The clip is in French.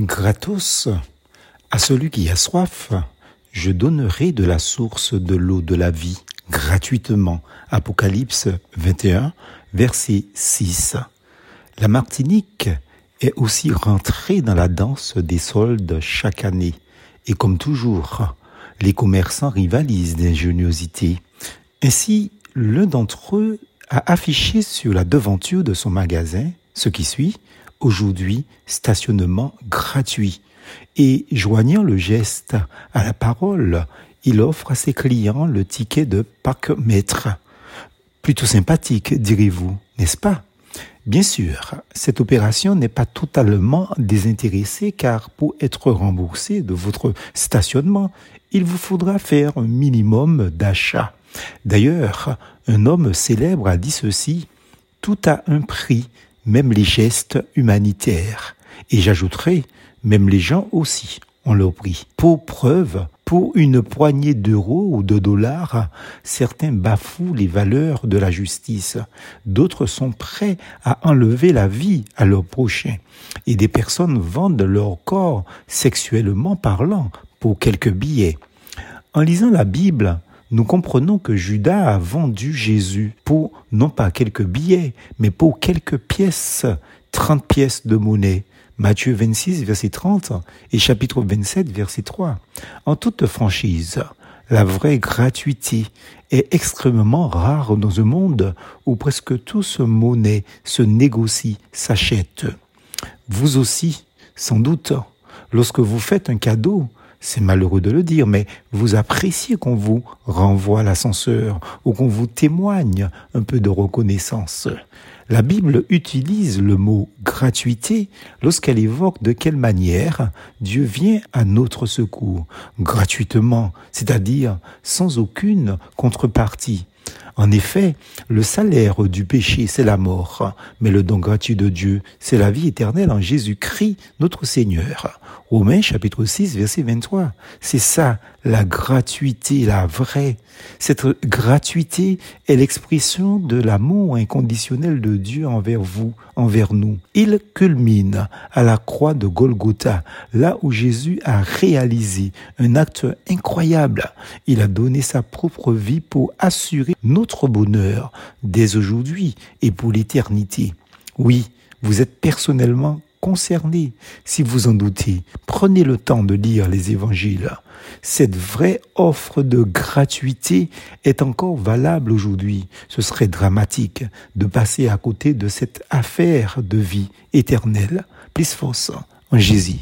Gratos, à celui qui a soif, je donnerai de la source de l'eau de la vie gratuitement. Apocalypse 21, verset 6. La Martinique est aussi rentrée dans la danse des soldes chaque année. Et comme toujours, les commerçants rivalisent d'ingéniosité. Ainsi, l'un d'entre eux a affiché sur la devanture de son magasin ce qui suit, aujourd'hui stationnement gratuit. Et joignant le geste à la parole, il offre à ses clients le ticket de parc-mètre. Plutôt sympathique, direz-vous, n'est-ce pas? Bien sûr, cette opération n'est pas totalement désintéressée car pour être remboursé de votre stationnement, il vous faudra faire un minimum d'achat. D'ailleurs, un homme célèbre a dit ceci, tout a un prix, même les gestes humanitaires. Et j'ajouterai, même les gens aussi ont leur prix. Pour preuve, pour une poignée d'euros ou de dollars, certains bafouent les valeurs de la justice. D'autres sont prêts à enlever la vie à leur prochain. Et des personnes vendent leur corps sexuellement parlant pour quelques billets. En lisant la Bible, nous comprenons que Judas a vendu Jésus pour non pas quelques billets, mais pour quelques pièces, 30 pièces de monnaie. Matthieu 26, verset 30 et chapitre 27, verset 3. En toute franchise, la vraie gratuité est extrêmement rare dans un monde où presque tout se monnaie, se négocie, s'achète. Vous aussi, sans doute, lorsque vous faites un cadeau, c'est malheureux de le dire, mais vous appréciez qu'on vous renvoie l'ascenseur ou qu'on vous témoigne un peu de reconnaissance. La Bible utilise le mot gratuité lorsqu'elle évoque de quelle manière Dieu vient à notre secours, gratuitement, c'est-à-dire sans aucune contrepartie. En effet, le salaire du péché, c'est la mort, mais le don gratuit de Dieu, c'est la vie éternelle en Jésus-Christ, notre Seigneur. Romains chapitre 6, verset 23. C'est ça, la gratuité, la vraie. Cette gratuité est l'expression de l'amour inconditionnel de Dieu envers vous, envers nous. Il culmine à la croix de Golgotha, là où Jésus a réalisé un acte incroyable. Il a donné sa propre vie pour assurer notre bonheur dès aujourd'hui et pour l'éternité. Oui, vous êtes personnellement concerné. Si vous en doutez, prenez le temps de lire les évangiles. Cette vraie offre de gratuité est encore valable aujourd'hui. Ce serait dramatique de passer à côté de cette affaire de vie éternelle. Plus force en Jésus.